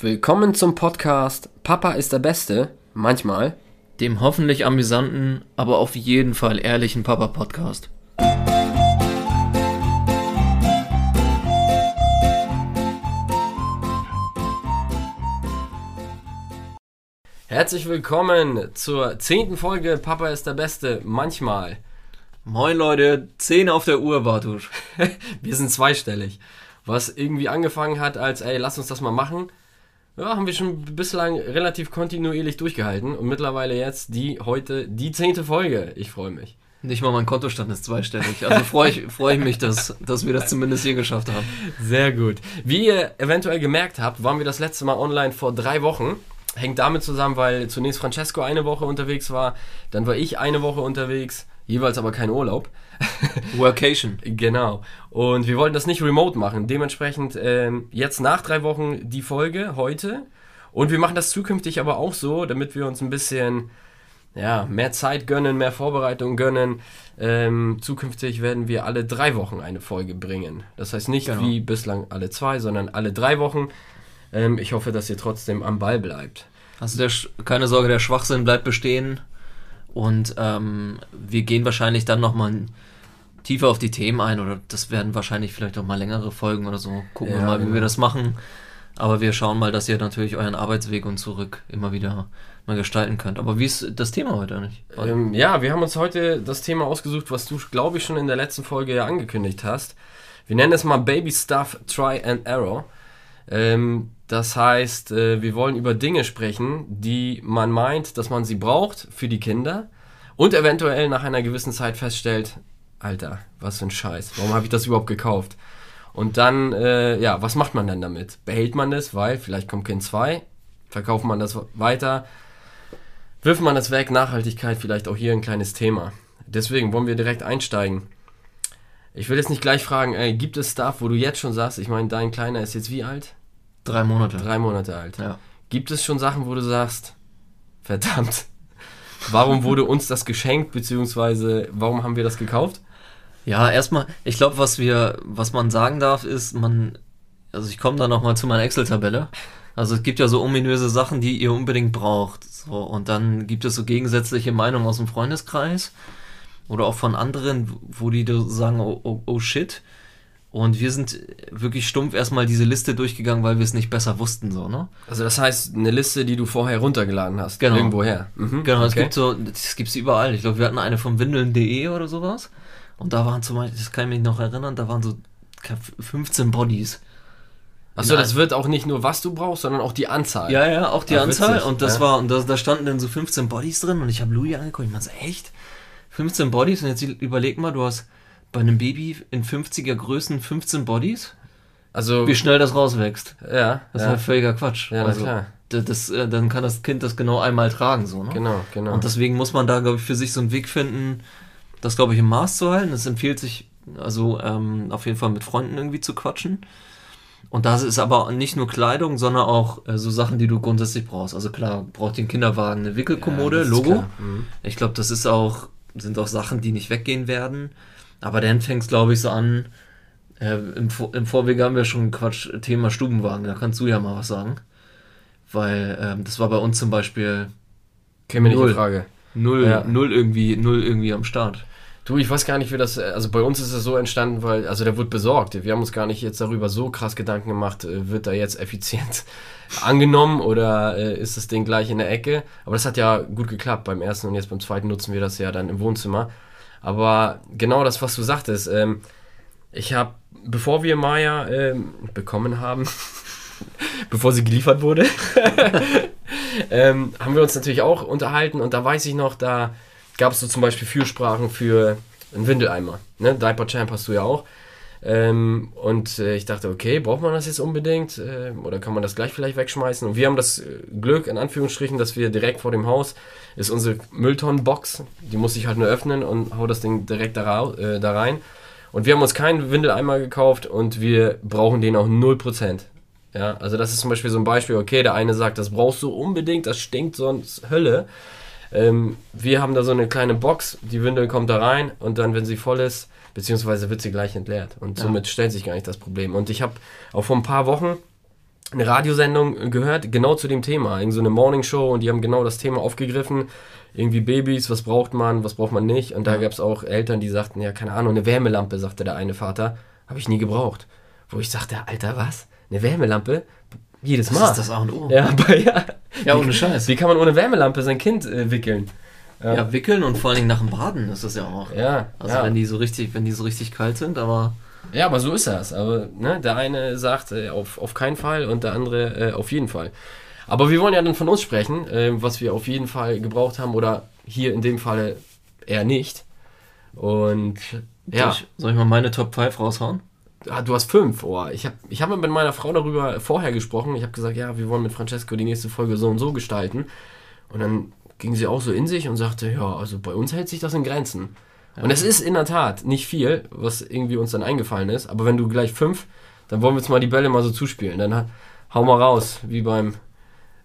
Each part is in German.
Willkommen zum Podcast Papa ist der Beste, manchmal. Dem hoffentlich amüsanten, aber auf jeden Fall ehrlichen Papa-Podcast. Herzlich willkommen zur zehnten Folge Papa ist der Beste, manchmal. Moin Leute, 10 auf der Uhr, Bartusch. Wir sind zweistellig. Was irgendwie angefangen hat als, ey, lass uns das mal machen. Ja, haben wir schon bislang relativ kontinuierlich durchgehalten und mittlerweile jetzt die heute die zehnte Folge. Ich freue mich. Nicht mal mein Kontostand ist zweistellig. Also freue ich, freu ich mich, dass, dass wir das zumindest hier geschafft haben. Sehr gut. Wie ihr eventuell gemerkt habt, waren wir das letzte Mal online vor drei Wochen. Hängt damit zusammen, weil zunächst Francesco eine Woche unterwegs war, dann war ich eine Woche unterwegs, jeweils aber kein Urlaub. Workation. genau. Und wir wollten das nicht remote machen. Dementsprechend ähm, jetzt nach drei Wochen die Folge heute. Und wir machen das zukünftig aber auch so, damit wir uns ein bisschen ja, mehr Zeit gönnen, mehr Vorbereitung gönnen. Ähm, zukünftig werden wir alle drei Wochen eine Folge bringen. Das heißt nicht Genau. wie bislang alle zwei, sondern alle drei Wochen. Ähm, ich hoffe, dass ihr trotzdem am Ball bleibt. Also der, keine Sorge, der Schwachsinn bleibt bestehen. Und ähm, wir gehen wahrscheinlich dann nochmal tiefer auf die Themen ein. Oder das werden wahrscheinlich vielleicht auch mal längere Folgen oder so. Gucken Ja, wir mal, wie genau. wir das machen. Aber wir schauen mal, dass ihr natürlich euren Arbeitsweg und zurück immer wieder mal gestalten könnt. Aber wie ist das Thema heute nicht? Ähm, ja, wir haben uns heute das Thema ausgesucht, was du, glaube ich, schon in der letzten Folge ja angekündigt hast. Wir nennen es mal Baby Stuff Try and Error. Ähm, das heißt, äh, wir wollen über Dinge sprechen, die man meint, dass man sie braucht für die Kinder und eventuell nach einer gewissen Zeit feststellt, Alter, was für ein Scheiß, warum habe ich das überhaupt gekauft? Und dann, äh, ja, was macht man denn damit? Behält man das, weil vielleicht kommt Kind 2, verkauft man das weiter, wirft man das weg, Nachhaltigkeit vielleicht auch hier ein kleines Thema. Deswegen wollen wir direkt einsteigen. Ich will jetzt nicht gleich fragen, ey, gibt es Stuff, wo du jetzt schon sagst, ich meine, dein Kleiner ist jetzt wie alt? Drei Monate. Drei Monate alt. Ja. Gibt es schon Sachen, wo du sagst, verdammt, warum wurde uns das geschenkt, beziehungsweise warum haben wir das gekauft? Ja, erstmal, ich glaube, was wir, was man sagen darf, ist, man, also ich komme da nochmal zu meiner Excel-Tabelle. Also es gibt ja so ominöse Sachen, die ihr unbedingt braucht. So, und dann gibt es so gegensätzliche Meinungen aus dem Freundeskreis oder auch von anderen, wo die so sagen, oh, oh, oh shit. Und wir sind wirklich stumpf erstmal diese Liste durchgegangen, weil wir es nicht besser wussten, so, ne? Also das heißt, eine Liste, die du vorher runtergeladen hast, Genau. irgendwoher. Mhm, Genau, es okay. gibt so, das gibt's überall. Ich glaube, wir hatten eine von windeln.de oder sowas. Und da waren zum Beispiel, das kann ich mich noch erinnern, da waren so 15 Bodies. Achso, das wird auch nicht nur, was du brauchst, sondern auch die Anzahl. Ja, ja, auch die Ah, Anzahl. witzig, und das ja. war, und das, da standen dann so 15 Bodies drin und ich habe Louis angeguckt. Ich meinte so, echt? 15 Bodies? Und jetzt überleg mal, du hast bei einem Baby in 50er Größen 15 Bodies. Also, Wie schnell das rauswächst. ja, Das ist ja. halt völliger Quatsch. Ja, also, klar. Das, das, äh, dann kann das Kind das genau einmal tragen, so, ne? genau, genau. Und deswegen muss man da, glaube ich, für sich so einen Weg finden, das, glaube ich, im Maß zu halten. Es empfiehlt sich, also ähm, auf jeden Fall mit Freunden irgendwie zu quatschen. Und das ist aber nicht nur Kleidung, sondern auch äh, so Sachen, die du grundsätzlich brauchst. Also klar, braucht den Kinderwagen eine Wickelkommode, Ja, Logo. Mhm. Ich glaube, das ist auch, sind auch Sachen, die nicht weggehen werden. Aber dann fängt es, glaube ich, so an. Äh, im, Im Vorwege haben wir schon Quatsch, Thema Stubenwagen, da kannst du ja mal was sagen. Weil ähm, das war bei uns zum Beispiel Käme nicht in Frage. Null, Ja. null irgendwie, null irgendwie am Start. Du, ich weiß gar nicht, wie das, also bei uns ist es so entstanden, weil, also der wird besorgt. Wir haben uns gar nicht jetzt darüber so krass Gedanken gemacht, äh, wird da jetzt effizient angenommen oder äh, ist das Ding gleich in der Ecke? Aber das hat ja gut geklappt beim ersten und jetzt beim zweiten nutzen wir das ja dann im Wohnzimmer. Aber genau das, was du sagtest, ähm, ich habe, bevor wir Maya ähm, bekommen haben, bevor sie geliefert wurde, ähm, haben wir uns natürlich auch unterhalten und da weiß ich noch, da gab es so zum Beispiel Fürsprachen für einen Windeleimer. Ne? Diaper Champ hast du ja auch. Ähm, und äh, ich dachte, okay, braucht man das jetzt unbedingt? Ähm, oder kann man das gleich vielleicht wegschmeißen? Und wir haben das äh, Glück, in Anführungsstrichen, dass wir direkt vor dem Haus ist unsere Mülltonnenbox. Die muss ich halt nur öffnen und hau das Ding direkt da, äh, da rein. Und wir haben uns keinen Windeleimer gekauft und wir brauchen den auch 0%. Ja, also das ist zum Beispiel so ein Beispiel, okay, der eine sagt, das brauchst du unbedingt, das stinkt sonst Hölle. Ähm, wir haben da so eine kleine Box, die Windel kommt da rein und dann, wenn sie voll ist, beziehungsweise wird sie gleich entleert. Und Ja. somit stellt sich gar nicht das Problem. Und ich habe auch vor ein paar Wochen eine Radiosendung gehört, genau zu dem Thema. Irgend so eine Morningshow und die haben genau das Thema aufgegriffen. Irgendwie Babys, was braucht man, was braucht man nicht. Und da gab es auch Eltern, die sagten, ja, keine Ahnung, eine Wärmelampe, sagte der eine Vater. Habe ich nie gebraucht. Wo ich sagte, Alter, was? Eine Wärmelampe? Jedes Mal. Das ist das A und O. Ja, aber ja. Ja, ohne Scheiß. Wie kann man ohne Wärmelampe sein Kind äh, wickeln? Ja. wickeln und vor allen Dingen nach dem Baden ist das ja auch. Ja, Also ja. wenn die so richtig, wenn die so richtig kalt sind, aber Ja, aber so ist das. Aber ne, der eine sagt äh, auf, auf keinen Fall und der andere äh, auf jeden Fall. Aber wir wollen ja dann von uns sprechen, äh, was wir auf jeden Fall gebraucht haben oder hier in dem Falle eher nicht. Und ja, soll, ich, soll ich mal meine Top 5 raushauen? Ah, du hast fünf. Oh, ich habe ich hab mit meiner Frau darüber vorher gesprochen. Ich habe gesagt, ja, wir wollen mit Francesco die nächste Folge so und so gestalten. Und dann ging sie auch so in sich und sagte, ja, also bei uns hält sich das in Grenzen. Und es ist in der Tat nicht viel, was irgendwie uns dann eingefallen ist. Aber wenn du gleich fünf, dann wollen wir jetzt mal die Bälle mal so zuspielen. Dann ha- hau mal raus, wie beim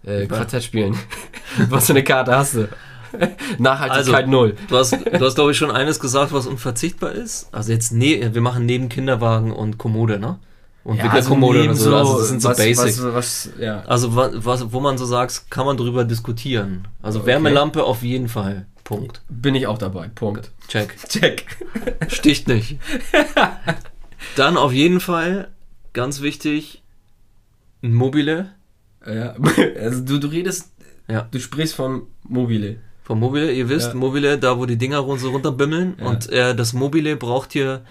äh, Quartett spielen. was für eine Karte hast du? Nachhaltigkeit Also- null. Du hast, du hast glaube ich schon eines gesagt, was unverzichtbar ist. Also jetzt ne, wir machen neben Kinderwagen und Kommode, ne? Und Wickelkommode neben und so, also das sind so was, Basic. Was, was, ja. Also wa- was, wo man so sagt, kann man drüber diskutieren. Also Okay. Wärmelampe auf jeden Fall. Punkt. Bin ich auch dabei. Punkt. Check. Check. Sticht nicht. Dann auf jeden Fall, ganz wichtig, ein Mobile. Ja, also du, du redest, Ja. du sprichst vom Mobile. Vom Mobile, ihr wisst, Ja. Mobile, da wo die Dinger so runterbimmeln. Ja. Und äh, das Mobile braucht ihr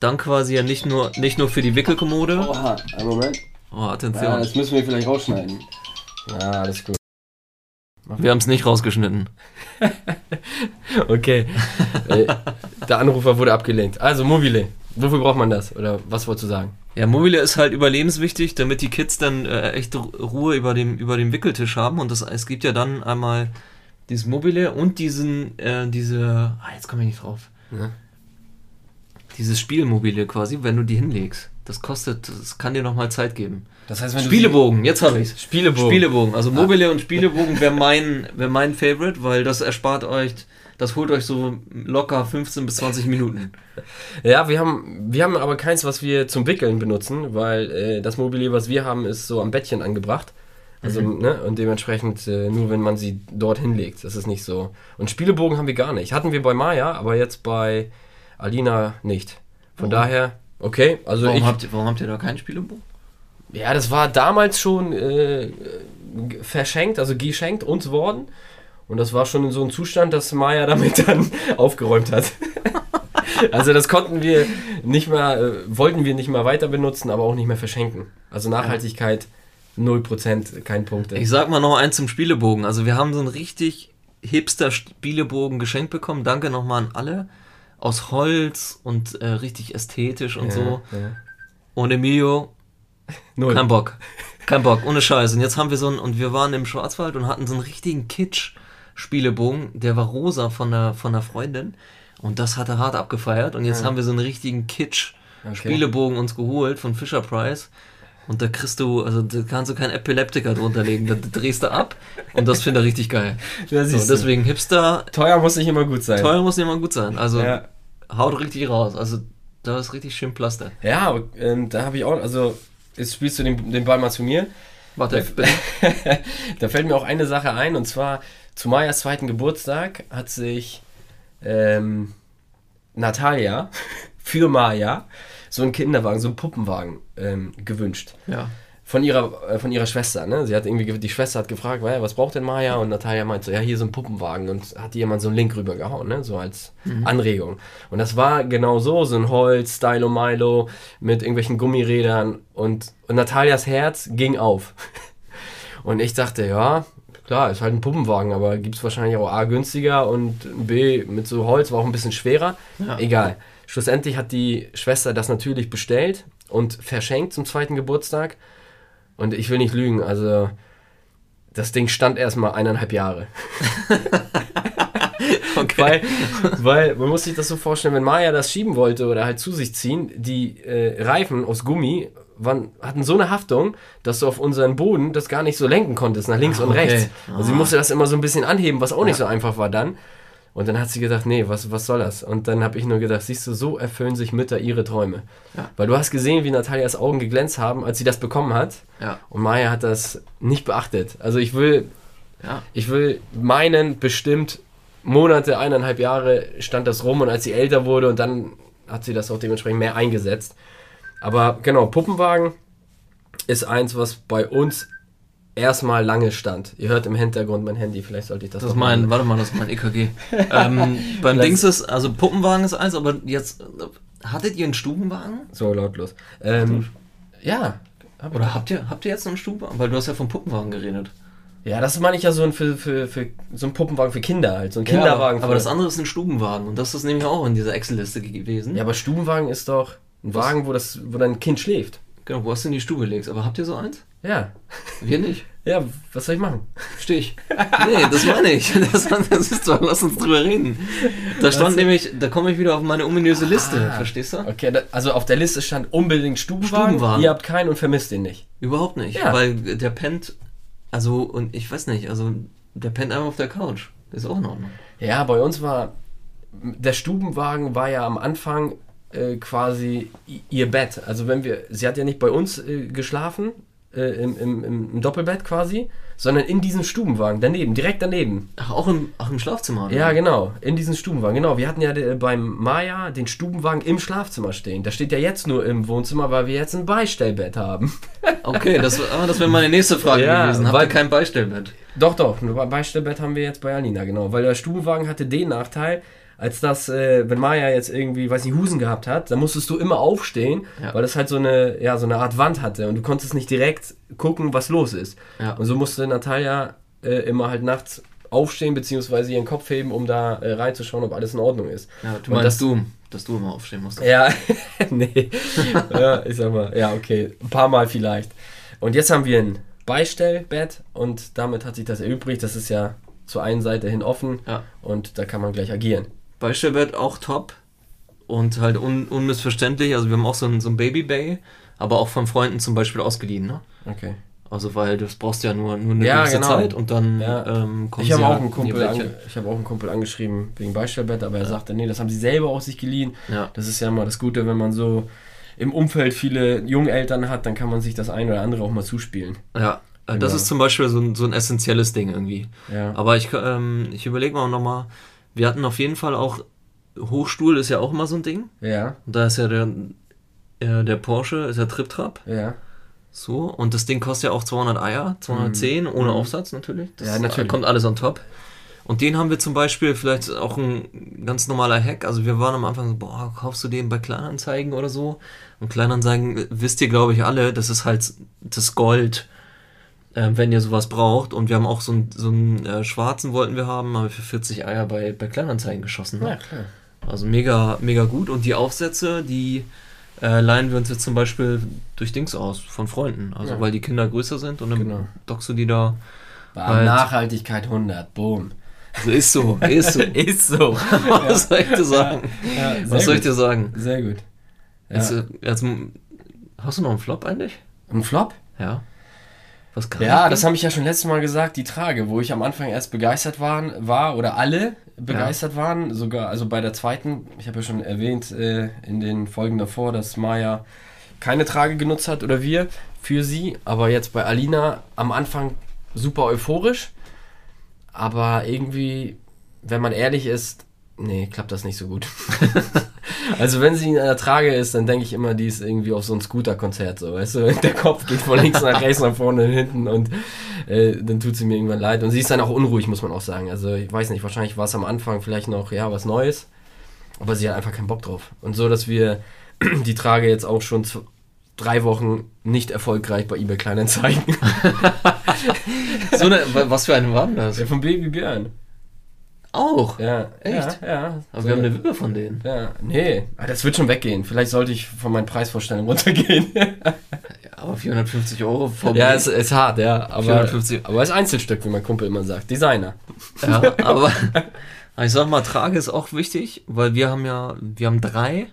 dann quasi ja nicht nur, nicht nur für die Wickelkommode. Oha, einen Moment. Oh, Ja, Attention. das müssen wir vielleicht rausschneiden. Ja, alles gut. Wir haben es nicht rausgeschnitten. Okay. äh, der Anrufer wurde abgelehnt. Also, Mobile. Wofür braucht man das? Oder was wolltest du sagen? Ja, Mobile ist halt überlebenswichtig, damit die Kids dann äh, echt Ru- Ruhe über dem, über dem Wickeltisch haben. Und das, es gibt ja dann einmal dieses Mobile und diesen, äh, diese, ah, jetzt komme ich nicht drauf. Ja. Dieses Spielmobile quasi, wenn du die hinlegst. Das kostet, das kann dir nochmal Zeit geben. Das heißt, wenn Spielebogen, jetzt habe ich's. du Spielebogen. Spielebogen, also Mobile und Spielebogen wäre mein, wär mein Favorite, weil das erspart euch, das holt euch so locker 15 bis 20 Minuten. Ja, wir haben, wir haben aber keins, was wir zum Wickeln benutzen, weil äh, das Mobile, was wir haben, ist so am Bettchen angebracht. Also, ne, und dementsprechend äh, nur, wenn man sie dort hinlegt. Das ist nicht so. Und Spielebogen haben wir gar nicht. Hatten wir bei Maya, aber jetzt bei Alina nicht. Von daher, okay, also Warum ich. habt, ihr, warum habt ihr da keinen Spielebogen? Ja, das war damals schon äh, verschenkt, also geschenkt uns worden. Und das war schon in so einem Zustand, dass Maya damit dann aufgeräumt hat. also das konnten wir nicht mehr, äh, wollten wir nicht mehr weiter benutzen, aber auch nicht mehr verschenken. Also Nachhaltigkeit 0%, kein Punkt. Ich sag mal noch eins zum Spielebogen. Also wir haben so einen richtig hipster Spielebogen geschenkt bekommen. Danke nochmal an alle. Aus Holz und äh, richtig ästhetisch und so. Ja. Und Emilio, Null. kein Bock. Kein Bock, ohne Scheiß. Und jetzt haben wir so einen, und wir waren im Schwarzwald und hatten so einen richtigen Kitsch-Spielebogen. Der war rosa von der, von der Freundin. Und das hat er hart abgefeiert. Und jetzt Ja. haben wir so einen richtigen Kitsch-Spielebogen uns geholt von Fisher Price. Und da kriegst du, also da kannst du keinen Epileptiker drunter legen. Da drehst du ab. Und das finde ich richtig geil. Ja, So, deswegen Hipster, Teuer muss nicht immer gut sein. teuer muss nicht mal gut sein. Also Ja. haut richtig raus. Also da ist richtig schön Plaster. Ja, ähm, da habe ich auch, also jetzt spielst du den, den Ball mal zu mir. Warte, da fällt mir auch eine Sache ein, und zwar zu Mayas zweiten Geburtstag hat sich ähm, Natalia für Maya so einen Kinderwagen, so einen Puppenwagen ähm, gewünscht. ja. Von ihrer, äh, von ihrer Schwester, ne? Sie hat irgendwie, ge- die Schwester hat gefragt, "Well, was braucht denn Maya? Und Natalia meinte so, ja, hier so ein Puppenwagen. Und hat jemand so einen Link rübergehauen, ne? So als Anregung. Und das war genau so, so ein Holz, Stylo Milo mit irgendwelchen Gummirädern. Und, und Natalias Herz ging auf. Und ich dachte, ja, klar, ist halt ein Puppenwagen, aber gibt es wahrscheinlich auch A günstiger und B mit so Holz war auch ein bisschen schwerer. Ja. Egal. Schlussendlich hat die Schwester das natürlich bestellt und verschenkt zum zweiten Geburtstag. Und ich will nicht lügen, also das Ding stand erstmal eineinhalb Jahre. Weil, weil man muss sich das so vorstellen, wenn Maya das schieben wollte oder halt zu sich ziehen, die äh, Reifen aus Gummi waren, hatten so eine Haftung, dass du auf unseren Boden das gar nicht so lenken konntest, nach links Ah, und okay. rechts. Also sie Ah. musste das immer so ein bisschen anheben, was auch nicht so einfach war dann. Und dann hat sie gedacht, nee, was, was soll das? Und dann habe ich nur gedacht, siehst du, so erfüllen sich Mütter ihre Träume. Ja. Weil du hast gesehen, wie Natalias Augen geglänzt haben, als sie das bekommen hat. Ja. Und Maya hat das nicht beachtet. Also ich will, Ja. ich will meinen bestimmt Monate, eineinhalb Jahre stand das rum und als sie älter wurde und dann hat sie das auch dementsprechend mehr eingesetzt. Aber genau, Puppenwagen ist eins, was bei uns erstmal lange stand. Ihr hört im Hintergrund mein Handy, vielleicht sollte ich das Das mein, warte mal, das ist mein EKG. ähm, beim Dings ist, also Puppenwagen ist eins, aber jetzt, hattet ihr einen Stubenwagen? So lautlos. Ähm, ja. hab Oder habt ihr, habt ihr jetzt einen Stubenwagen? Weil du hast ja vom Puppenwagen geredet. Ja, das meine ich ja so ein, für, für, für, so ein Puppenwagen für Kinder halt. So ein Kinderwagen. aber, aber das andere ist ein Stubenwagen und das ist nämlich auch in dieser Excel-Liste gewesen. Ja, aber Stubenwagen ist doch ein? Wagen, wo, das, wo dein Kind schläft. Genau, wo hast du in die Stube legst. Aber habt ihr so eins? Ja. Wir nicht. Ja, was soll ich machen? Stich. Nee, das meine ich. Das, das ist doch, lass uns drüber reden. Da stand Was? nämlich, da komme ich wieder auf meine ominöse Liste. Ah. Verstehst du? Okay, da, also auf der Liste stand unbedingt Stubenwagen. Stubenwagen. Ihr habt keinen und vermisst den nicht. Überhaupt nicht. Ja. Weil der pennt, also, und ich weiß nicht, also, der pennt einfach auf der Couch. Ist auch in Ordnung. Ja, bei uns war der Stubenwagen war ja am Anfang äh, quasi ihr Bett. Also wenn wir, sie hat ja nicht bei uns äh, geschlafen äh, im, im, im Doppelbett quasi, sondern in diesem Stubenwagen daneben, direkt daneben. Ach, auch im, auch im Schlafzimmer? oder? Ja, genau, in diesem Stubenwagen. Genau, wir hatten ja äh, beim Maya den Stubenwagen im Schlafzimmer stehen. Der steht ja jetzt nur im Wohnzimmer, weil wir jetzt ein Beistellbett haben. Okay, das, ah, das wäre meine nächste Frage Ja, gewesen. Habt weil- ihr kein Beistellbett? Doch, doch, ein Beistellbett haben wir jetzt bei Alina, genau. Weil der Stubenwagen hatte den Nachteil, als das, äh, wenn Maya jetzt irgendwie, weiß nicht, Husen gehabt hat, dann musstest du immer aufstehen, Ja. weil das halt so eine, ja, so eine Art Wand hatte und du konntest nicht direkt gucken, was los ist. Ja. Und so musste Natalia äh, immer halt nachts aufstehen, beziehungsweise ihren Kopf heben, um da äh, reinzuschauen, ob alles in Ordnung ist. Ja, du Und meinst das- du, dass du immer aufstehen musst. Ja, nee. ja, ich sag mal, ja, okay. Ein paar Mal vielleicht. Und jetzt haben wir ein Beistellbett und damit hat sich das erübrigt. Das ist ja zur einen Seite hin offen Ja. und da kann man gleich agieren. Beistellbett auch top und halt un unmissverständlich. Also wir haben auch so ein, so ein Baby Bay, aber auch von Freunden zum Beispiel ausgeliehen. Ne? Okay. Also weil das brauchst du ja nur, nur eine Ja, gewisse genau. Zeit und dann Ja. ähm, kommen Ich habe auch, ja einen Kumpel ich hab auch einen Kumpel angeschrieben wegen Beistellbett, aber er sagte, nee, das haben sie selber aus sich geliehen. Ja. Das ist ja immer das Gute, wenn man so im Umfeld viele Jungeltern hat, dann kann man sich das ein oder andere auch mal zuspielen. Ja, das Genau. ist zum Beispiel so ein, so ein essentielles Ding irgendwie. Ja. Aber ich, ähm, ich überlege mal nochmal, wir hatten auf jeden Fall auch, Hochstuhl ist ja auch immer so ein Ding. Ja, Und da ist ja der, äh, der Porsche, ist ja Trip-Trap. ja. So, und das Ding kostet ja auch 200 Eier, 210, ohne Aufsatz natürlich. Das Mhm. Ja, natürlich. kommt alles on top. Und den haben wir zum Beispiel, vielleicht auch ein ganz normaler Hack, also wir waren am Anfang so, boah, kaufst du den bei Kleinanzeigen oder so? Und Kleinanzeigen, wisst ihr, glaube ich, alle, das ist halt das Gold, äh, wenn ihr sowas braucht. Und wir haben auch so einen, so einen äh, schwarzen wollten wir haben, haben wir für 40 Eier bei, bei Kleinanzeigen geschossen. Ne? Ja, klar. Also mega, mega gut. Und die Aufsätze, die äh, leihen wir uns jetzt zum Beispiel durch Dings aus, von Freunden. Also Ja. weil die Kinder größer sind und dann Genau. dockst du die da. Halt. Nachhaltigkeit 100, boom. Also ist so, ist so. Ist so. Was soll ich dir sagen? Ja, Was soll ich gut. dir sagen? Sehr gut. Ja. Jetzt, äh, jetzt, hast du noch einen Flop eigentlich? Ein Flop? Ja. Was kann Ja, das habe ich ja schon letztes Mal gesagt, die Trage, wo ich am Anfang erst begeistert waren, war oder alle begeistert waren, sogar, also bei der zweiten, ich habe ja schon erwähnt äh, in den Folgen davor, dass Maya keine Trage genutzt hat oder wir für sie, aber jetzt bei Alina am Anfang super euphorisch, aber irgendwie, wenn man ehrlich ist, nee, klappt das nicht so gut. also wenn sie in einer Trage ist, dann denke ich immer, die ist irgendwie auf so ein Scooter-Konzert, so, weißt du, der Kopf geht von links nach rechts, nach vorne, hinten und äh, dann tut sie mir irgendwann leid. Und sie ist dann auch unruhig, muss man auch sagen. Also ich weiß nicht, wahrscheinlich war es am Anfang vielleicht noch, ja, was Neues, aber sie hat einfach keinen Bock drauf. Und so, dass wir die Trage jetzt auch schon drei Wochen nicht erfolgreich bei eBay Kleinanzeigen. So eine, wa- was für eine war denn das? Ja, von Baby Björn. Auch. Ja, Echt? Ja, ja. Aber wir haben eine Wippe von denen. Ja, nee, Ah, das wird schon weggehen. Vielleicht sollte ich von meinen Preisvorstellungen runtergehen. Ja, aber 450 Euro vom ja, es ist hart, ja. Aber, 450. aber ist Einzelstück, wie mein Kumpel immer sagt. Designer. Ja, aber ich sag mal, Trage ist auch wichtig, weil wir haben ja, wir haben drei.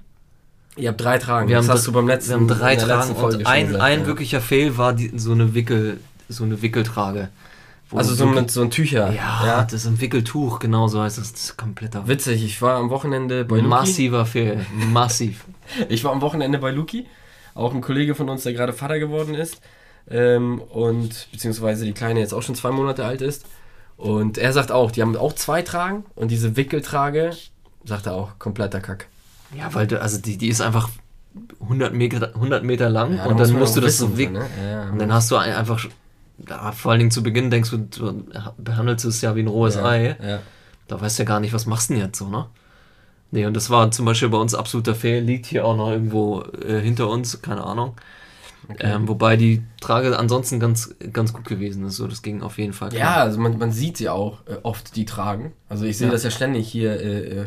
Ihr habt drei Tragen. Wir das haben hast du beim letzten Wir haben drei Tragen und ein, gesagt, ein ja. wirklicher Fail war die, so eine Wickel, so eine Wickeltrage. Also so mit so ein Tücher. ja, das ist ein Wickeltuch, genau so heißt es. Das ist kompletter Witzig, ich war am Wochenende bei Luki. massiver Fehl. Massiv. Ich war am Wochenende bei Luki, auch ein Kollege von uns, der gerade Vater geworden ist. Ähm, und beziehungsweise die Kleine jetzt auch schon zwei Monate alt ist. Und er sagt auch, die haben auch zwei Tragen und diese Wickeltrage, sagt er auch, kompletter Kack. Ja, weil du, also die, die ist einfach 100 Meter, 100 Meter lang Ja, und dann musst du das so wickeln. ne? Ja, ja. Und dann hast du ein- einfach, ja, vor allen Dingen zu Beginn denkst du, du behandelst es ja wie ein rohes ja, Ei. Ja. Da weißt du ja gar nicht, was machst du denn jetzt so, ne? Nee, und das war zum Beispiel bei uns absoluter Fehl, liegt hier auch noch irgendwo äh, hinter uns, keine Ahnung. Ähm, wobei die Trage ansonsten ganz, ganz gut gewesen ist, so das ging auf jeden Fall. Ja, also man, man sieht sie auch äh, oft, die tragen. Also ich sehe Ja. das ja ständig hier, äh, äh,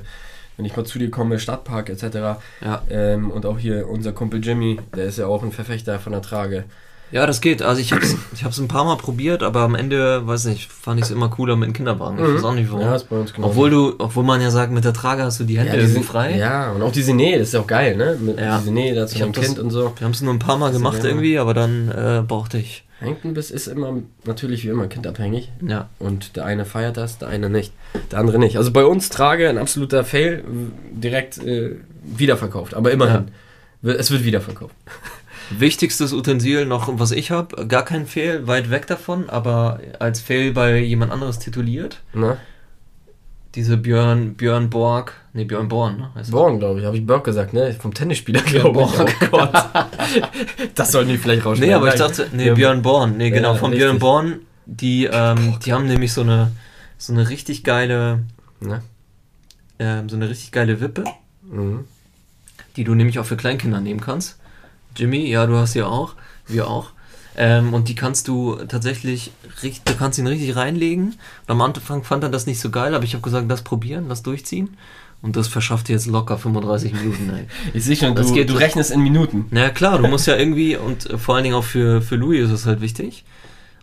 wenn ich mal zu dir komme, Stadtpark etc. Ja. Ähm, und auch hier unser Kumpel Jimmy, der ist ja auch ein Verfechter von der Trage. Ja, das geht. Also ich hab's, ich hab's ein paar Mal probiert, aber am Ende, weiß nicht, fand ich es immer cooler mit dem Kinderwagen. Ich weiß auch nicht warum. Ja, ist bei uns genau. obwohl du, obwohl man ja sagt, mit der Trage hast du die Hände ja, die irgendwie sind frei. Ja, und auch diese Nähe, das ist ja auch geil, ne? Mit Ja. diese Nähe da zu Ich dem Kind und so. Wir haben es nur ein paar Mal gemacht ja. irgendwie, aber dann äh, brauchte ich. Hängt ein bisschen, ist immer natürlich wie immer kindabhängig. Ja. Und der eine feiert das, der eine nicht. Der andere nicht. Also bei uns Trage ein absoluter Fail, direkt äh, wiederverkauft. Aber immerhin. W- Es wird wiederverkauft. Wichtigstes Utensil noch, was ich habe, gar kein Fehl, weit weg davon, aber als Fehl bei jemand anderes tituliert. Ne? Diese Björn, Björn Borg, nee, Björn Born, ne? heißt. Born, glaube ich. Habe ich Borg gesagt, ne? Vom Tennisspieler, glaube ich. Borg. Oh Gott. das sollten die vielleicht rausschneiden. Nee, aber ich dachte, nee, Ja, Björn Born, nee, genau, Ja, von richtig. Björn Born, die, ähm, die haben nämlich so eine, so eine richtig geile, Ne? ähm, so eine richtig geile Wippe, Mhm. die du nämlich auch für Kleinkinder nehmen kannst. Jimmy, ja, du hast sie auch, wir auch. Ähm, und die kannst du tatsächlich, richtig, du kannst ihn richtig reinlegen. Und am Anfang fand er das nicht so geil, aber ich habe gesagt, lass probieren, lass durchziehen. Und das verschafft dir jetzt locker 35 Minuten. Ey. Ich sehe schon, Das du, geht- du rechnest in Minuten. Na ja, klar, du musst ja irgendwie, und vor allen Dingen auch für, für Louis ist es halt wichtig.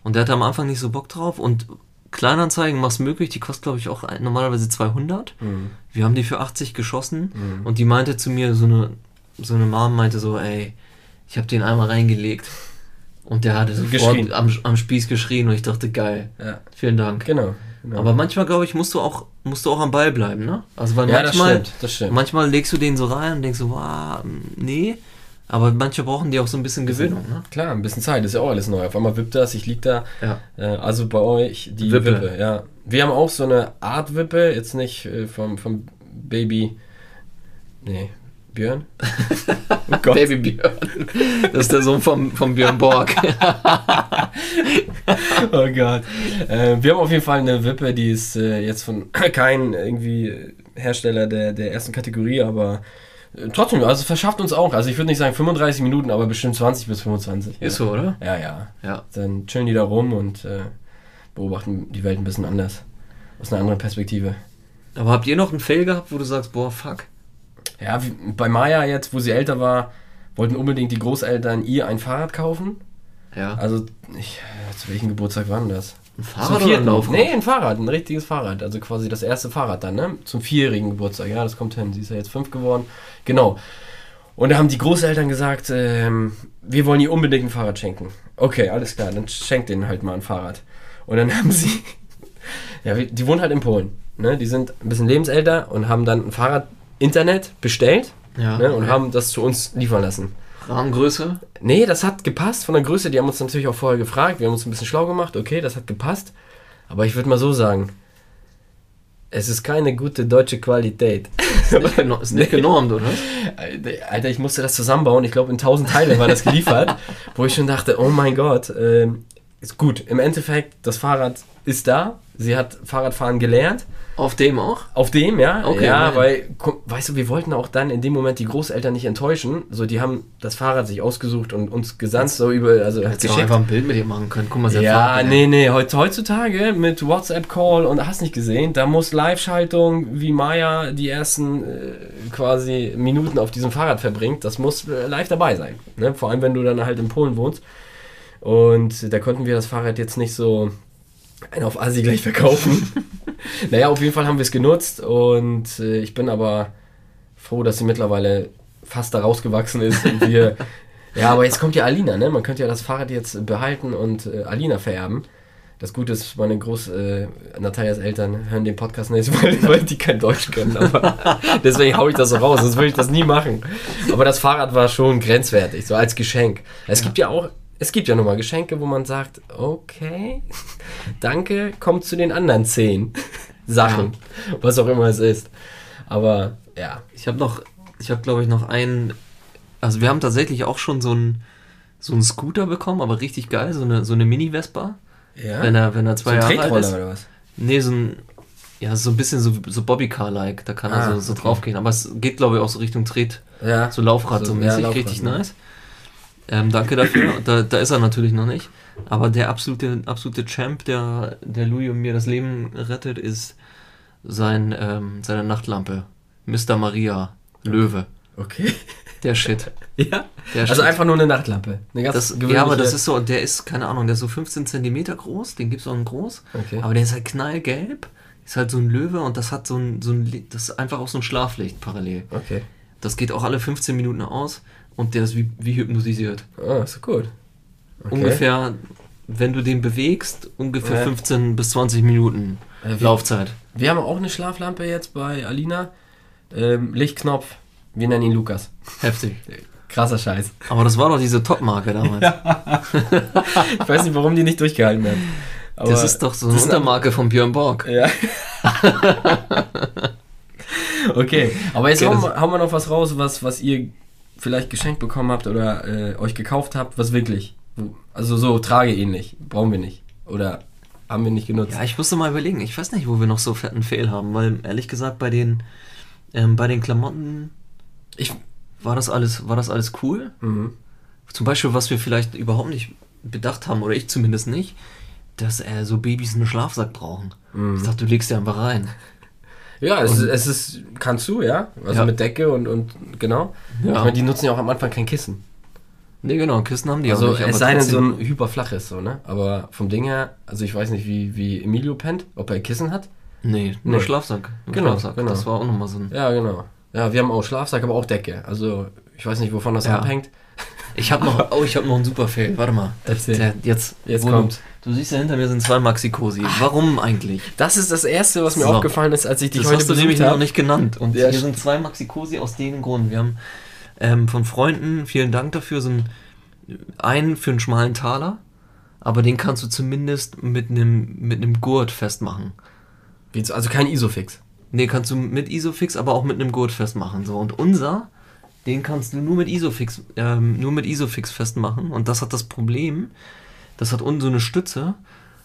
Und der hatte am Anfang nicht so Bock drauf. Und Kleinanzeigen mach's möglich, die kostet glaube ich auch normalerweise 200. Mhm. Wir haben die für 80 geschossen. Und die meinte zu mir, so eine, so eine Mom meinte so, ey, ich habe den einmal reingelegt. Und der hatte sofort am, am Spieß geschrien und ich dachte, geil, Ja, vielen Dank. genau. genau. Aber manchmal, glaube ich, musst du auch, musst du auch am Ball bleiben, ne? Also weil ja, das manchmal, stimmt. Das stimmt. Manchmal legst du den so rein und denkst so, wow, nee. Aber manche brauchen die auch so ein bisschen Gewöhnung, ne? Klar, ein bisschen Zeit, ist ja auch alles neu. Auf einmal wippt das, ich lieg da. Ja. Äh, also bei euch die Wippe. Wippe. ja. Wir haben auch so eine Art Wippe, jetzt nicht äh, vom, vom Baby. Nee, Björn? Oh Gott. Baby Björn. Das ist der Sohn vom, vom Björn Borg. Oh Gott. Äh, wir haben auf jeden Fall eine Wippe, die ist äh, jetzt von kein irgendwie Hersteller der, der ersten Kategorie, aber äh, trotzdem, also verschafft uns auch. Also ich würde nicht sagen 35 Minuten, aber bestimmt 20 bis 25. Ist so, oder? Ja, ja. Ja. Dann chillen die da rum und äh, beobachten die Welt ein bisschen anders. Aus einer anderen Perspektive. Aber habt ihr noch einen Fail gehabt, wo du sagst, boah, fuck? Ja, bei Maya jetzt, wo sie älter war, wollten unbedingt die Großeltern ihr ein Fahrrad kaufen. Ja. Also, ich, äh, zu welchem Geburtstag war denn das? Ein Zum Fahrrad oder vierten. ein Laufrad? Nee, ein Fahrrad, ein richtiges Fahrrad. Also quasi das erste Fahrrad dann, ne? Zum vierjährigen Geburtstag. Ja, das kommt hin. Sie ist ja jetzt fünf geworden. Genau. Und da haben die Großeltern gesagt, ähm, wir wollen ihr unbedingt ein Fahrrad schenken. Okay, alles klar, dann schenkt denen halt mal ein Fahrrad. Und dann haben sie, ja, die wohnen halt in Polen. Ne? Die sind ein bisschen lebensälter und haben dann ein Fahrrad Internet bestellt Ja. ne? und haben das zu uns liefern lassen. Rahmengröße? Nee, das hat gepasst von der Größe. Die haben uns natürlich auch vorher gefragt. Wir haben uns ein bisschen schlau gemacht. Okay, das hat gepasst. Aber ich würde mal so sagen, es ist keine gute deutsche Qualität. Ist nicht, geno ist nicht genormt, oder? Alter, ich musste das zusammenbauen. Ich glaube, in 1000 Teile war das geliefert. wo ich schon dachte, oh mein Gott, ähm, ist gut. Im Endeffekt, das Fahrrad ist da. Sie hat Fahrradfahren gelernt. Auf dem auch? Auf dem, ja. Okay, ja, nein. weil, weißt du, wir wollten auch dann in dem Moment die Großeltern nicht enttäuschen. So, die haben das Fahrrad sich ausgesucht und uns gesandt, so über, also auch geschickt. einfach ein Bild mit ihr machen können. Guck mal, sie hat Ja, Fahrrad nee, nee, heut, heutzutage mit WhatsApp-Call und hast nicht gesehen, da muss Live-Schaltung, wie Maya die ersten äh, quasi Minuten auf diesem Fahrrad verbringt, das muss äh, live dabei sein. Ne? Vor allem, wenn du dann halt in Polen wohnst. Und da konnten wir das Fahrrad jetzt nicht so einen auf Asi gleich verkaufen. naja, auf jeden Fall haben wir es genutzt und äh, ich bin aber froh, dass sie mittlerweile fast da rausgewachsen ist und wir. ja, aber jetzt kommt ja Alina, ne? Man könnte ja das Fahrrad jetzt behalten und äh, Alina vererben. Das Gute ist, meine Groß, äh, Natalias Eltern hören den Podcast nicht, weil, weil die kein Deutsch können. Aber deswegen hau ich das so raus, sonst würde ich das nie machen. Aber das Fahrrad war schon grenzwertig, so als Geschenk. Es gibt ja auch, es gibt ja nochmal Geschenke, wo man sagt, okay, danke, kommt zu den anderen zehn Sachen, was auch immer es ist. Aber ja, Ich habe noch, ich habe glaube ich noch einen, also wir haben tatsächlich auch schon so einen so einen Scooter bekommen, aber richtig geil, so eine, so eine Mini-Vespa. ja. Wenn er, wenn er so zwei ein Jahre alt ist. oder was? Nee, so ein, ja, so ein bisschen so, so Bobbycar-like, da kann er Ah, so, so okay. draufgehen. Aber es geht, glaube ich, auch so Richtung Tret, Ja. so Laufrad so, So, mäßig, ja, Laufrad, richtig ja. nice. Ähm, danke dafür, da, da ist er natürlich noch nicht. Aber der absolute, absolute Champ, der, der Louis und mir das Leben rettet, ist sein, ähm, seine Nachtlampe. Mr. Maria, Löwe. Okay. Der Shit. Ja. Der Also Shit. einfach nur eine Nachtlampe. Eine Das, ja, aber das ist so, der ist, keine Ahnung, der ist so 15 Zentimeter groß, den gibt's auch in groß. Okay. Aber der ist halt knallgelb, ist halt so ein Löwe und das hat so ein, so ein das ist einfach auch so ein Schlaflicht parallel. Okay. Das geht auch alle 15 Minuten aus und der ist wie, wie hypnotisiert. Ah, ist gut. Okay. Ungefähr, wenn du den bewegst, ungefähr Ja. 15 bis 20 Minuten Äh, wie- Laufzeit. Wir haben auch eine Schlaflampe jetzt bei Alina. Ähm, Lichtknopf. Wir nennen ihn Lukas. Heftig. Krasser Scheiß. Aber das war doch diese Top-Marke damals. Ich weiß nicht, warum die nicht durchgehalten haben. Aber das ist doch so eine Untermarke von Björn Borg. Ja. okay, aber jetzt Okay, hauen, wir, hauen wir noch was raus, was, was ihr vielleicht geschenkt bekommen habt oder äh, euch gekauft habt, was wirklich. Also so trageähnlich. Brauchen wir nicht. Oder haben wir nicht genutzt. Ja, ich musste mal überlegen. Ich weiß nicht, wo wir noch so fetten Fehl haben, weil ehrlich gesagt bei den ähm, bei den Klamotten Ich, war das alles war das alles cool. mhm. Zum Beispiel, was wir vielleicht überhaupt nicht bedacht haben oder ich zumindest nicht, dass äh, so Babys einen Schlafsack brauchen. Mhm. Ich dachte, du legst dir einfach rein. Ja, es, ist, es ist, kannst du, ja. Also Ja. mit Decke und, und genau. Ja. Ich meine, die nutzen ja auch am Anfang kein Kissen. Nee, genau, Kissen haben die also auch nicht. es aber sei denn so ein hyperflaches so, ne? Aber vom Ding her, also ich weiß nicht, wie, wie Emilio pennt, ob er ein Kissen hat. Nee, nur Nee. Schlafsack. Nur Genau, Schlafsack. genau. Das war auch nochmal so ein. Ja, genau. Ja, wir haben auch Schlafsack, aber auch Decke. Also ich weiß nicht, wovon das Ja. abhängt. Ich habe noch, oh, ich habe noch einen super Fail. Warte mal. Erzähl. Der, jetzt, Jetzt kommt. Du, siehst ja hinter mir sind zwei Maxi Cosi. Warum eigentlich? Das ist das Erste, was mir So. aufgefallen ist, als ich dich Das heute hast du nämlich habe. noch nicht genannt. Und Ja, hier sind zwei Maxi Cosi aus dem Grund. Wir haben ähm, von Freunden, vielen Dank dafür, so einen, für einen schmalen Taler. Aber den kannst du zumindest mit einem mit einem Gurt festmachen. Also kein Isofix. Nee, kannst du mit Isofix, aber auch mit einem Gurt festmachen. So. Und unser, den kannst du nur mit Isofix, ähm, nur mit Isofix festmachen. Und das hat das Problem, das hat unten so eine Stütze,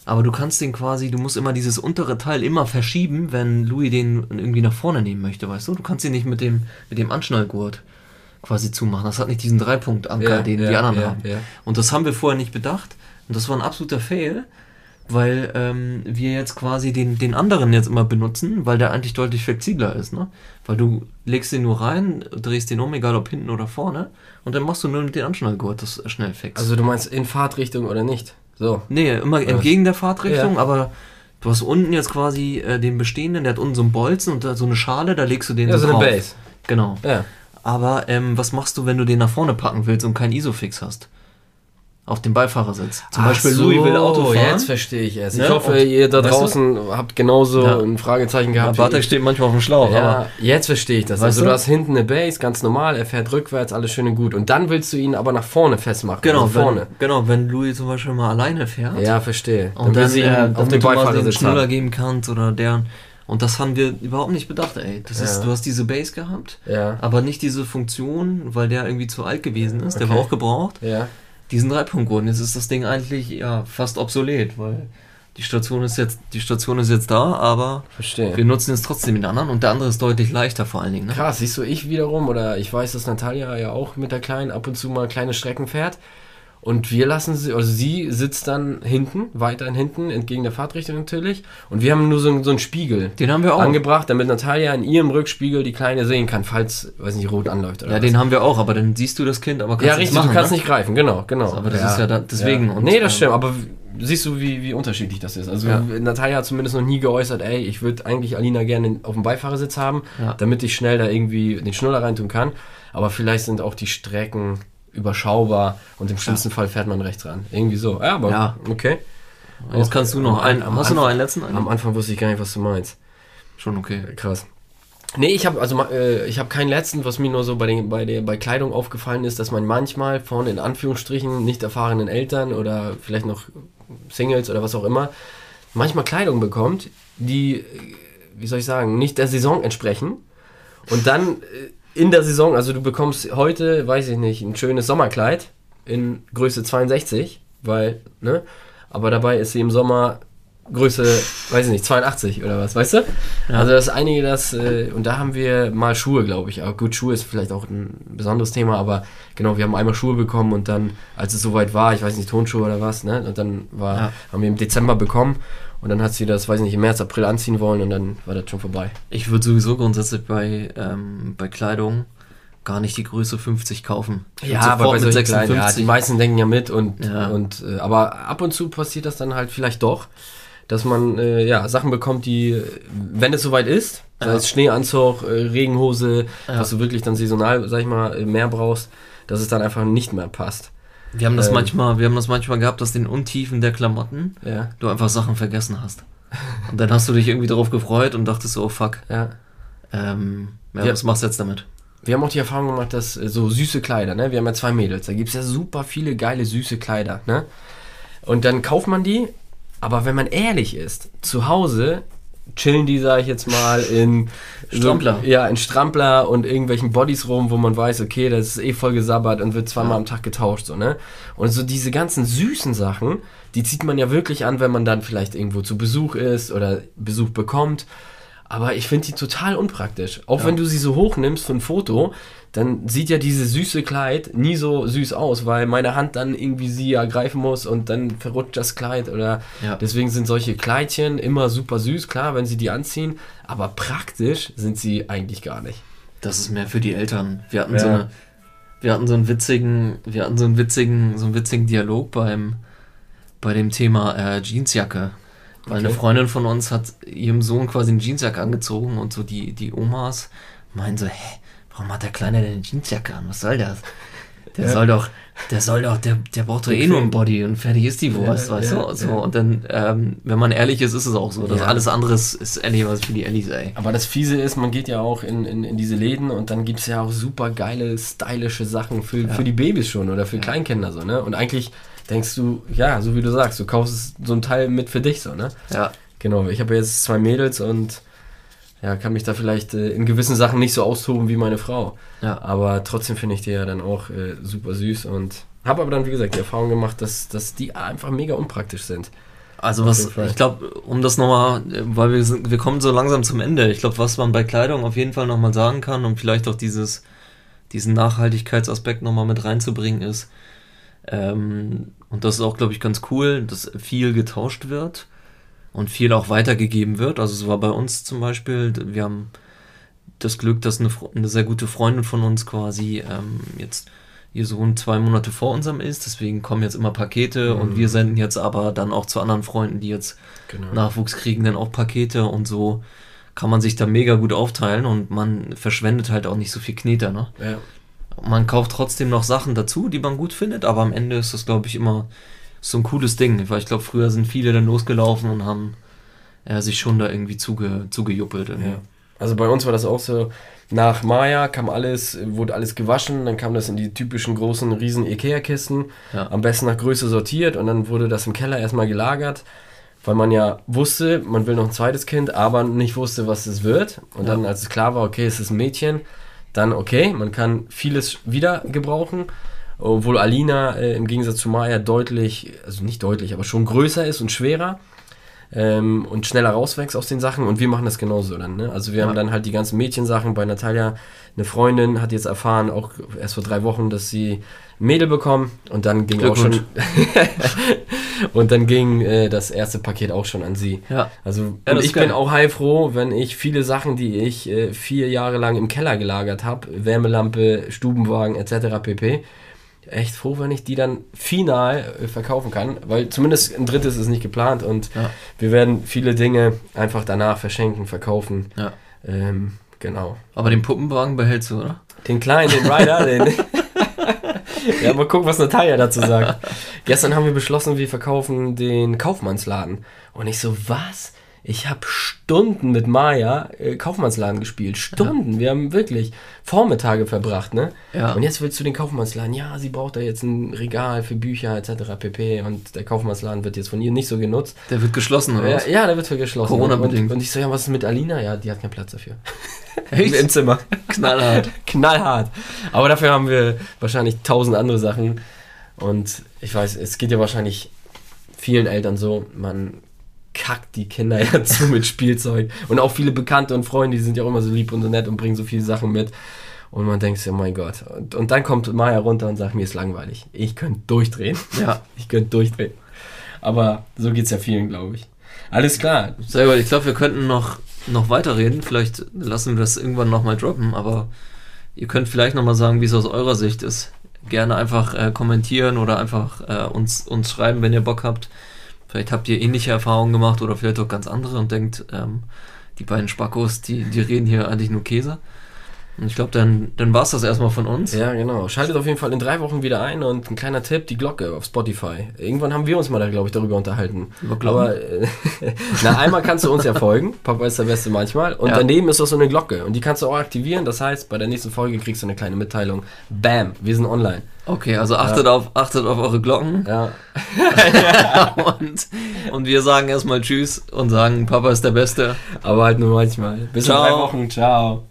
aber du kannst den quasi, du musst immer dieses untere Teil immer verschieben, wenn Louis den irgendwie nach vorne nehmen möchte, weißt du? Du kannst ihn nicht mit dem, mit dem Anschnallgurt quasi zumachen. Das hat nicht diesen Dreipunkt-Anker, Ja, den ja, die anderen ja, haben. Und das haben wir vorher nicht bedacht. Und das war ein absoluter Fail, weil ähm, wir jetzt quasi den, den anderen jetzt immer benutzen, weil der eigentlich deutlich flexibler ist. Ne? Weil du legst den nur rein, drehst den um, egal ob hinten oder vorne, und dann machst du nur mit dem Anschnallgurt das schnell fix. Also du meinst in Fahrtrichtung oder nicht? So. nee, immer Was? entgegen der Fahrtrichtung, Ja. aber du hast unten jetzt quasi äh, den bestehenden, der hat unten so einen Bolzen und da so eine Schale, da legst du den Ja, so eine drauf. Base. Genau. Ja. Aber ähm, was machst du, wenn du den nach vorne packen willst und keinen Isofix hast? Auf dem Beifahrersitz. Zum Ach Beispiel so, Louis will Auto fahren. Jetzt verstehe ich es. Ne? Ich hoffe, Und- ihr da weißt du? draußen habt genauso Ja. ein Fragezeichen Ja, gehabt. wie Bartek ich. steht manchmal auf dem Schlauch, ja, aber jetzt verstehe ich das. Weißt also du? du hast hinten eine Base, ganz normal, er fährt rückwärts, alles schön und gut. Und dann willst du ihn aber nach vorne festmachen. genau, also vorne. Wenn, genau, wenn Louis zum Beispiel mal alleine fährt Ja, verstehe. und will dann, sie ihn äh, auf den Beifahrersitz Schnuller geben kannst oder deren. Und das haben wir überhaupt nicht bedacht, ey. Das ist, Ja. du hast diese Base gehabt, Ja, aber nicht diese Funktion, weil der irgendwie zu alt gewesen ist. Der Okay. war auch gebraucht. ja. Diesen Dreipunktgurt. Jetzt ist das Ding eigentlich ja fast obsolet, weil die Station ist jetzt, die Station ist jetzt da, aber Verstehe. wir nutzen jetzt trotzdem den anderen und der andere ist deutlich leichter vor allen Dingen. Ne? Krass, siehst du, ich wiederum, oder ich weiß, dass Natalia ja auch mit der Kleinen ab und zu mal kleine Strecken fährt. Und wir lassen sie, also sie sitzt dann hinten, weiterhin hinten, entgegen der Fahrtrichtung natürlich. Und wir haben nur so, einen- so einen Spiegel Den haben wir auch. angebracht, damit Natalia in ihrem Rückspiegel die Kleine sehen kann, falls, weiß nicht, rot anläuft oder Ja, was. den haben wir auch, aber dann siehst du das Kind, aber kannst Ja, richtig, machen, du kannst ne? nicht greifen, genau, genau. Aber das ist ja da- deswegen. Ja. Und, nee, das ähm, stimmt, aber siehst du, wie, wie unterschiedlich das ist. Also Ja. Natalia hat zumindest noch nie geäußert, ey, ich würde eigentlich Alina gerne auf dem Beifahrersitz haben, Ja. damit ich schnell da irgendwie den Schnuller reintun kann. Aber vielleicht sind auch die Strecken überschaubar und im schlimmsten Fall fährt man rechts ran. Irgendwie so. Ja, aber Ja. okay. Jetzt kannst du noch einen. Hast du noch Anfang- einen letzten? Am Anfang wusste ich gar nicht, was du meinst. Schon okay. Krass. Nee, ich habe also äh, ich habe keinen letzten, was mir nur so bei den bei der bei Kleidung aufgefallen ist, dass man manchmal von in Anführungsstrichen nicht erfahrenen Eltern oder vielleicht noch Singles oder was auch immer manchmal Kleidung bekommt, die äh, wie soll ich sagen, nicht der Saison entsprechen und dann äh, in der Saison, also du bekommst heute, weiß ich nicht, ein schönes Sommerkleid in Größe 62, weil ne, aber dabei ist sie im Sommer Größe, weiß ich nicht, 82 oder was, weißt du? Ja. Also das ist einige das, äh, und da haben wir mal Schuhe, glaube ich. Aber gut, Schuhe ist vielleicht auch ein besonderes Thema, aber genau, wir haben einmal Schuhe bekommen und dann, als es soweit war, ich weiß nicht, Tonschuhe oder was, ne? Und dann war, Ja. haben wir im Dezember bekommen und dann hat sie das, weiß ich nicht, im März, April anziehen wollen und dann war das schon vorbei. Ich würde sowieso grundsätzlich bei, ähm, bei Kleidung gar nicht die Größe 50 kaufen. Ich würd sofort solchen kleinen, ja, die meisten denken ja mit und, Ja. und äh, aber ab und zu passiert das dann halt vielleicht doch, dass man äh, ja Sachen bekommt, die, wenn es soweit ist, sei Ja. es Schneeanzug, äh, Regenhose, Ja. was du wirklich dann saisonal, sag ich mal, mehr brauchst, dass es dann einfach nicht mehr passt. Wir haben das Ähm. manchmal, wir haben das manchmal gehabt, dass in Untiefen der Klamotten Ja, du einfach Sachen vergessen hast. Und dann hast du dich irgendwie darauf gefreut und dachtest so, oh fuck, ja. ähm, ja, Ja. was machst du jetzt damit? Wir haben auch die Erfahrung gemacht, dass äh, so süße Kleider, ne? Wir haben ja zwei Mädels, da gibt es ja super viele geile, süße Kleider, ne? Und dann kauft man die, aber wenn man ehrlich ist, zu Hause chillen die, sag ich jetzt mal, in Strampler. So, ja, in Strampler und irgendwelchen Bodies rum, wo man weiß, okay, das ist eh voll gesabbert und wird zweimal Ja. am Tag getauscht, so, ne? Und so diese ganzen süßen Sachen, die zieht man ja wirklich an, wenn man dann vielleicht irgendwo zu Besuch ist oder Besuch bekommt. Aber ich finde die total unpraktisch. Auch Ja. wenn du sie so hochnimmst für ein Foto, dann sieht ja dieses süße Kleid nie so süß aus, weil meine Hand dann irgendwie sie ja greifen muss und dann verrutscht das Kleid oder Ja. deswegen sind solche Kleidchen immer super süß, klar, wenn sie die anziehen, aber praktisch sind sie eigentlich gar nicht. Das ist mehr für die Eltern. Wir hatten Ja. so eine, wir hatten so einen witzigen, wir hatten so einen witzigen, so einen witzigen Dialog beim, bei dem Thema äh, Jeansjacke. Weil eine Okay. Freundin von uns hat ihrem Sohn quasi eine Jeansjacke angezogen und so die, die Omas meinen so, hä, warum hat der Kleine denn eine Jeansjacke an? Was soll das? Der Ja. soll doch, der soll doch, der, der braucht doch eh nur ein Body und fertig ist die Wurst, Ja, weißt ja, du? So, und dann, ähm, wenn man ehrlich ist, ist es auch so. Das Ja. alles andere ist, ist ehrlich was für die Ellis, ey. Aber das Fiese ist, man geht ja auch in, in, in diese Läden und dann gibt es ja auch super geile, stylische Sachen für, für die Babys schon oder für Kleinkinder so, ne? Und eigentlich denkst du, ja, so wie du sagst, du kaufst so ein Teil mit für dich so, ne? Ja, Genau, ich habe jetzt zwei Mädels und ja, kann mich da vielleicht äh, in gewissen Sachen nicht so austoben wie meine Frau. ja. Aber trotzdem finde ich die ja dann auch äh, super süß und habe aber dann, wie gesagt, die Erfahrung gemacht, dass, dass die einfach mega unpraktisch sind. Also was, ich glaube, um das nochmal, weil wir sind, wir kommen so langsam zum Ende. Ich glaube, was man bei Kleidung auf jeden Fall nochmal sagen kann, um vielleicht auch dieses, diesen Nachhaltigkeitsaspekt nochmal mit reinzubringen, ist, ähm, und das ist auch, glaube ich, ganz cool, dass viel getauscht wird und viel auch weitergegeben wird. Also es war bei uns zum Beispiel, wir haben das Glück, dass eine, eine sehr gute Freundin von uns quasi ähm, jetzt ihr Sohn zwei Monate vor unserem ist, deswegen kommen jetzt immer Pakete und Mhm. wir senden jetzt aber dann auch zu anderen Freunden, die jetzt Genau. Nachwuchs kriegen, dann auch Pakete und so kann man sich da mega gut aufteilen und man verschwendet halt auch nicht so viel Kneter, ne? Ja. Man kauft trotzdem noch Sachen dazu, die man gut findet, aber am Ende ist das, glaube ich, immer so ein cooles Ding, weil ich glaube, früher sind viele dann losgelaufen und haben äh, sich schon da irgendwie zuge, zugejuppelt. Irgendwie. Ja. Also bei uns war das auch so, nach Maya kam alles, wurde alles gewaschen, dann kam das in die typischen großen, riesen Ikea-Kisten, Ja. am besten nach Größe sortiert und dann wurde das im Keller erstmal gelagert, weil man ja wusste, man will noch ein zweites Kind, aber nicht wusste, was es wird. Und Ja. dann, als es klar war, okay, es ist ein Mädchen, dann okay, man kann vieles wieder gebrauchen. Obwohl Alina äh, im Gegensatz zu Maya deutlich, also nicht deutlich, aber schon größer ist und schwerer ähm, und schneller rauswächst aus den Sachen und wir machen das genauso dann. Ne? Also wir Ja. haben dann halt die ganzen Mädchensachen. Bei Natalia, eine Freundin hat jetzt erfahren, auch erst vor drei Wochen, dass sie ein Mädel bekommen und dann ging auch schon und dann ging äh, das erste Paket auch schon an sie. Ja. Also Ja, ich bin geil. auch heilfroh, wenn ich viele Sachen, die ich äh, vier Jahre lang im Keller gelagert habe, Wärmelampe, Stubenwagen etc. pp. Echt froh, wenn ich die dann final äh, verkaufen kann, weil zumindest ein drittes ist nicht geplant und Ja. wir werden viele Dinge einfach danach verschenken, verkaufen. Ja. Ähm, genau. Aber den Puppenwagen behältst du, oder? Den kleinen, den Rider, den, ja, mal gucken, was Natalia dazu sagt. Gestern haben wir beschlossen, wir verkaufen den Kaufmannsladen. Und ich so, was? Ich habe Stunden mit Maya äh, Kaufmannsladen gespielt. Stunden. Ja. Wir haben wirklich Vormittage verbracht, ne? Ja. Und jetzt willst du den Kaufmannsladen. Ja, sie braucht da jetzt ein Regal für Bücher etc. pp. Und der Kaufmannsladen wird jetzt von ihr nicht so genutzt. Der wird geschlossen, oder? Ja, ja der wird für geschlossen. Corona-bedingt. Und, und, ich so, ja, was ist mit Alina? Ja, die hat keinen Platz dafür. Echt? Im Zimmer. Knallhart. Knallhart. Aber dafür haben wir wahrscheinlich tausend andere Sachen. Und ich weiß, es geht ja wahrscheinlich vielen Eltern so, man kackt die Kinder ja zu mit Spielzeug. Und auch viele Bekannte und Freunde, die sind ja auch immer so lieb und so nett und bringen so viele Sachen mit. Und man denkt sich, oh mein Gott. Und, und dann kommt Maya runter und sagt, mir ist langweilig. Ich könnte durchdrehen. Ja, ich könnte durchdrehen. Aber so geht es ja vielen, glaube ich. Alles klar. Sehr gut. Ich glaube, wir könnten noch, noch weiterreden. Vielleicht lassen wir das irgendwann nochmal droppen. Aber ihr könnt vielleicht nochmal sagen, wie es aus eurer Sicht ist. Gerne einfach äh, kommentieren oder einfach äh, uns, uns schreiben, wenn ihr Bock habt. Vielleicht habt ihr ähnliche Erfahrungen gemacht oder vielleicht auch ganz andere und denkt, ähm, die beiden Spackos, die, die reden hier eigentlich nur Käse. Und ich glaube, dann, dann war es das erstmal von uns. Ja, genau. Schaltet auf jeden Fall in drei Wochen wieder ein und ein kleiner Tipp, die Glocke auf Spotify. Irgendwann haben wir uns mal da, glaube ich, darüber unterhalten. Aber äh, na, einmal kannst du uns ja folgen. Papa ist der Beste manchmal. Und ja. daneben ist auch so eine Glocke. Und die kannst du auch aktivieren. Das heißt, bei der nächsten Folge kriegst du eine kleine Mitteilung. Bam, wir sind online. Okay, also achtet, ja. auf, achtet auf eure Glocken. Ja. und, und wir sagen erstmal Tschüss und sagen, Papa ist der Beste. Aber halt nur manchmal. Bis Ciao. in drei Wochen. Ciao.